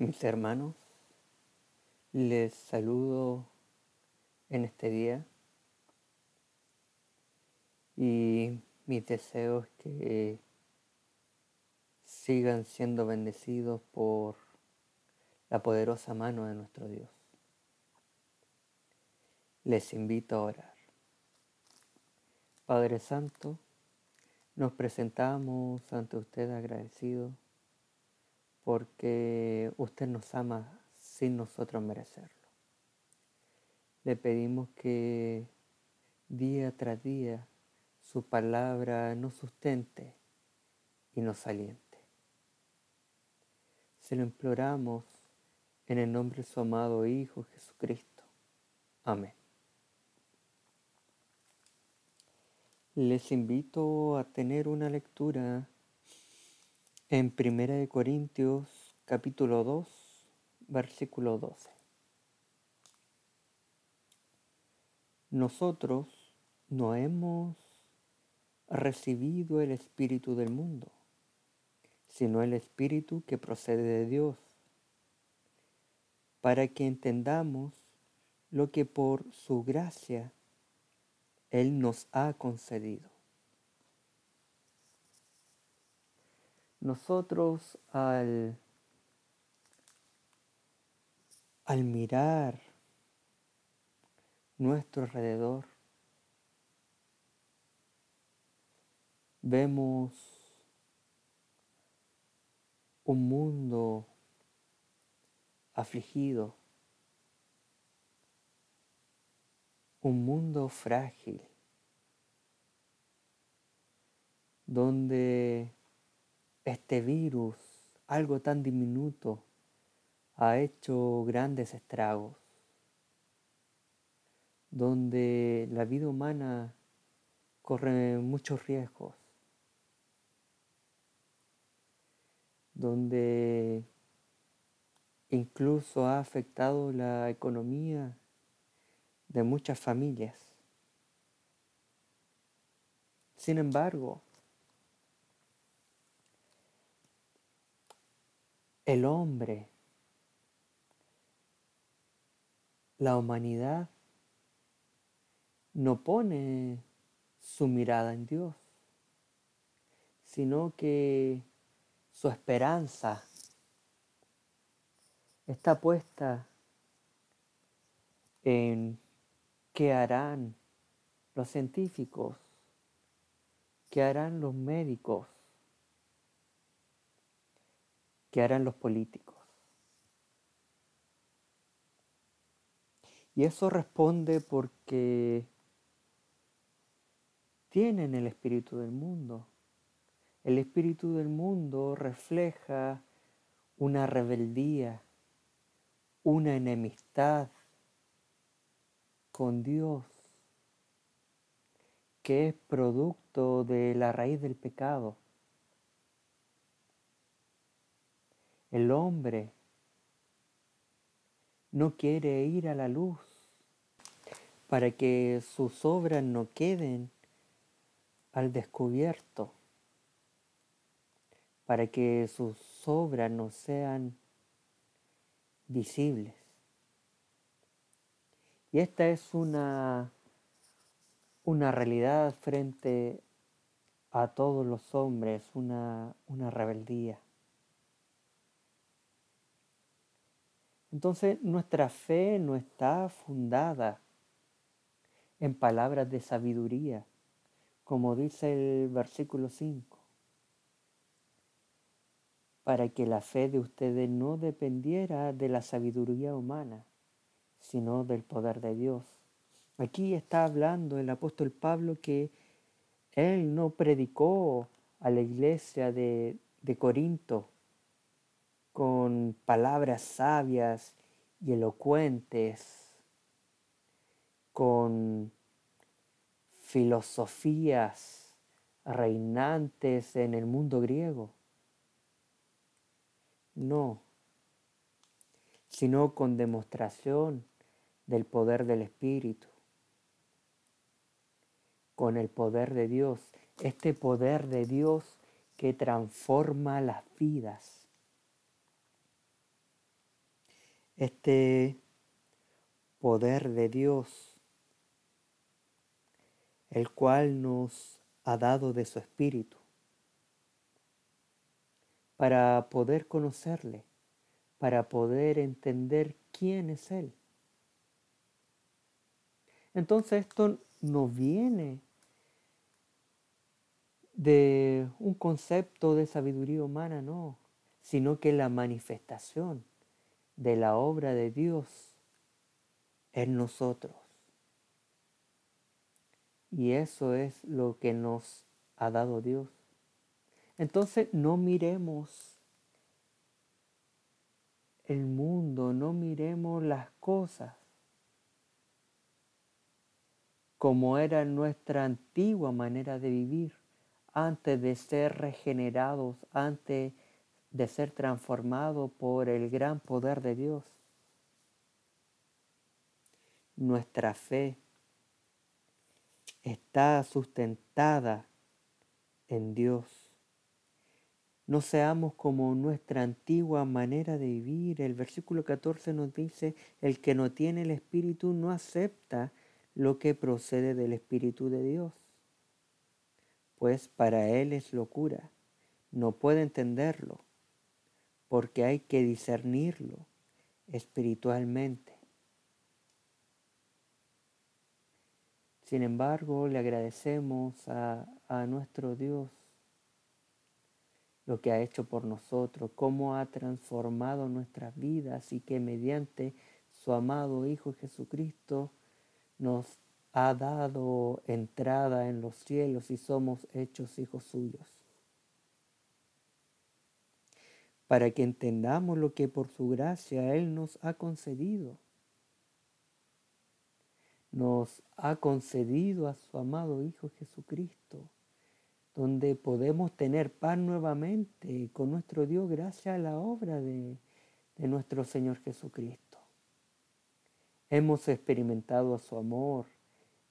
Mis hermanos, les saludo en este día y mis deseos que sigan siendo bendecidos por la poderosa mano de nuestro Dios. Les invito a orar. Padre Santo, nos presentamos ante usted agradecidos porque usted nos ama sin nosotros merecerlo. Le pedimos que día tras día su palabra nos sustente y nos aliente. Se lo imploramos en el nombre de su amado Hijo Jesucristo. Amén. Les invito a tener una lectura en Primera de Corintios capítulo 2, versículo 12. Nosotros no hemos recibido el espíritu del mundo, sino el espíritu que procede de Dios, para que entendamos lo que por su gracia Él nos ha concedido. Nosotros al, al mirar nuestro alrededor, vemos un mundo afligido, un mundo frágil, donde este virus, algo tan diminuto, ha hecho grandes estragos, donde la vida humana corre muchos riesgos, donde incluso ha afectado la economía de muchas familias. Sin embargo, el hombre, la humanidad, no pone su mirada en Dios, sino que su esperanza está puesta en qué harán los científicos, qué harán los médicos, que harán los políticos. Y eso responde porque tienen el espíritu del mundo. El espíritu del mundo refleja una rebeldía, una enemistad con Dios, que es producto de la raíz del pecado. El hombre no quiere ir a la luz para que sus obras no queden al descubierto, para que sus obras no sean visibles. Y esta es una, una realidad frente a todos los hombres, una, una rebeldía. Entonces nuestra fe no está fundada en palabras de sabiduría, como dice el versículo 5, para que la fe de ustedes no dependiera de la sabiduría humana, sino del poder de Dios. Aquí está hablando el apóstol Pablo que él no predicó a la iglesia de, de Corinto con palabras sabias y elocuentes, con filosofías reinantes en el mundo griego. No, sino con demostración del poder del Espíritu, con el poder de Dios, este poder de Dios que transforma las vidas este poder de Dios, el cual nos ha dado de su Espíritu, para poder conocerle, para poder entender quién es Él. Entonces esto no viene de un concepto de sabiduría humana, no, sino que la manifestación de la obra de Dios en nosotros. Y eso es lo que nos ha dado Dios. Entonces no miremos el mundo, no miremos las cosas como era nuestra antigua manera de vivir antes de ser regenerados, antes de ser transformados por el gran poder de Dios. Nuestra fe está sustentada en Dios. No seamos como nuestra antigua manera de vivir. El versículo 14 nos dice, el que no tiene el Espíritu no acepta lo que procede del Espíritu de Dios pues para él es locura. No puede entenderlo, porque hay que discernirlo espiritualmente. Sin embargo, le agradecemos a, a, nuestro Dios lo que ha hecho por nosotros, cómo ha transformado nuestras vidas y que mediante su amado Hijo Jesucristo nos ha dado entrada en los cielos y somos hechos hijos suyos. Para que entendamos lo que por su gracia Él nos ha concedido. Nos ha concedido a su amado Hijo Jesucristo, donde podemos tener paz nuevamente con nuestro Dios gracias a la obra de, de nuestro Señor Jesucristo. Hemos experimentado su amor,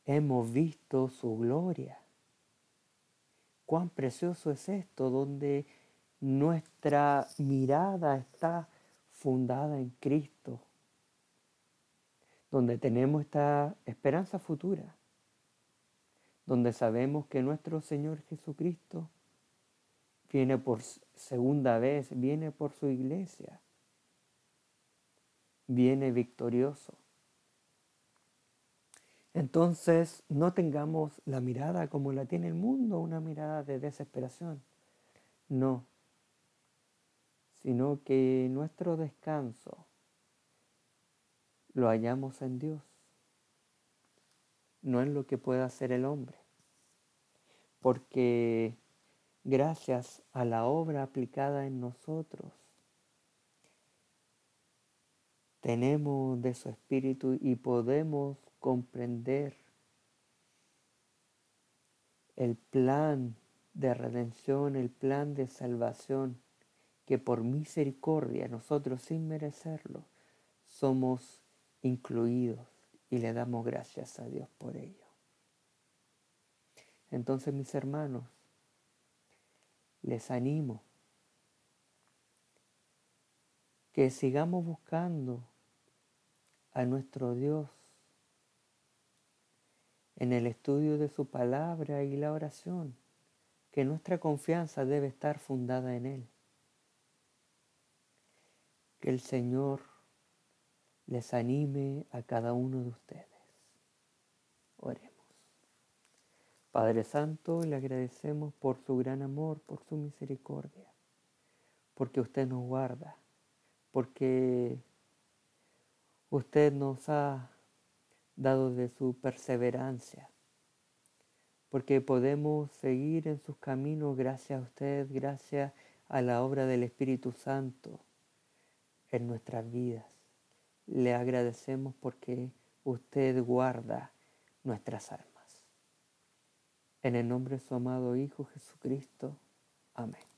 hemos visto su gloria. Cuán precioso es esto, donde nuestra mirada está fundada en Cristo, donde tenemos esta esperanza futura, donde sabemos que nuestro Señor Jesucristo viene por segunda vez, viene por su iglesia, viene victorioso. Entonces no tengamos la mirada como la tiene el mundo, una mirada de desesperación. No, sino que nuestro descanso lo hallamos en Dios, no en lo que pueda hacer el hombre. Porque gracias a la obra aplicada en nosotros, tenemos de su espíritu y podemos comprender el plan de redención, el plan de salvación, que por misericordia nosotros sin merecerlo somos incluidos y le damos gracias a Dios por ello. Entonces mis hermanos, les animo que sigamos buscando a nuestro Dios en el estudio de su palabra y la oración, que nuestra confianza debe estar fundada en Él. Que el Señor les anime a cada uno de ustedes. Oremos. Padre Santo, le agradecemos por su gran amor, por su misericordia, porque usted nos guarda, porque usted nos ha dado de su perseverancia, porque podemos seguir en sus caminos gracias a usted, gracias a la obra del Espíritu Santo en nuestras vidas. Le agradecemos porque usted guarda nuestras almas. En el nombre de su amado Hijo Jesucristo. Amén.